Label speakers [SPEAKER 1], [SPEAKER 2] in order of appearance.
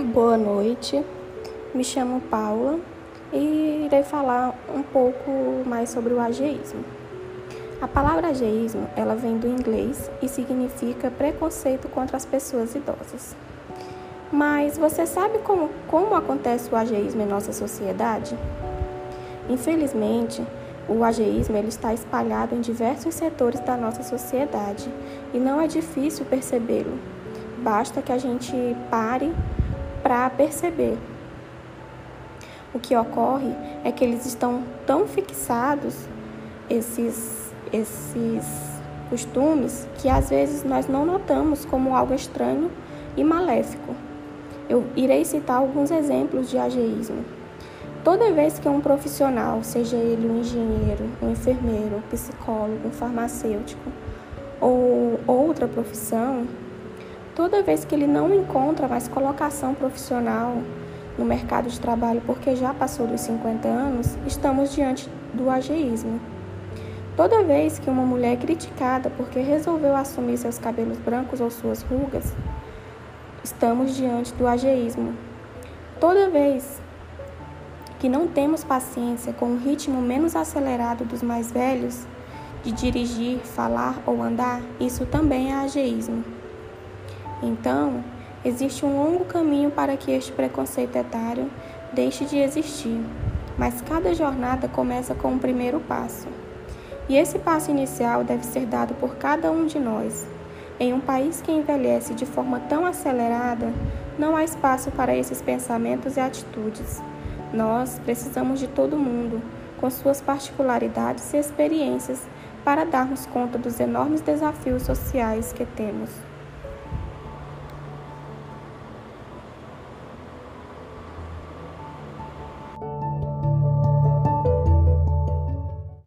[SPEAKER 1] Boa noite, me chamo Paula e irei falar um pouco mais sobre o ageísmo. A palavra ageísmo, ela vem do inglês e significa preconceito contra as pessoas idosas. Mas você sabe como, como acontece o ageísmo em nossa sociedade? Infelizmente, o ageísmo ele está espalhado em diversos setores da nossa sociedade e não é difícil percebê-lo. Basta que a gente pare para perceber. O que ocorre é que eles estão tão fixados, esses, esses costumes, que às vezes nós não notamos como algo estranho e maléfico. Eu irei citar alguns exemplos de ageísmo. Toda vez que um profissional, seja ele um engenheiro, um enfermeiro, um psicólogo, um farmacêutico ou outra profissão, Toda vez que ele não encontra mais colocação profissional no mercado de trabalho porque já passou dos 50 anos, estamos diante do ageísmo. Toda vez que uma mulher é criticada porque resolveu assumir seus cabelos brancos ou suas rugas, estamos diante do ageísmo. Toda vez que não temos paciência com o ritmo menos acelerado dos mais velhos, de dirigir, falar ou andar, isso também é ageísmo. Então, existe um longo caminho para que este preconceito etário deixe de existir, mas cada jornada começa com um primeiro passo. E esse passo inicial deve ser dado por cada um de nós. Em um país que envelhece de forma tão acelerada, não há espaço para esses pensamentos e atitudes. Nós precisamos de todo mundo, com suas particularidades e experiências, para darmos conta dos enormes desafios sociais que temos.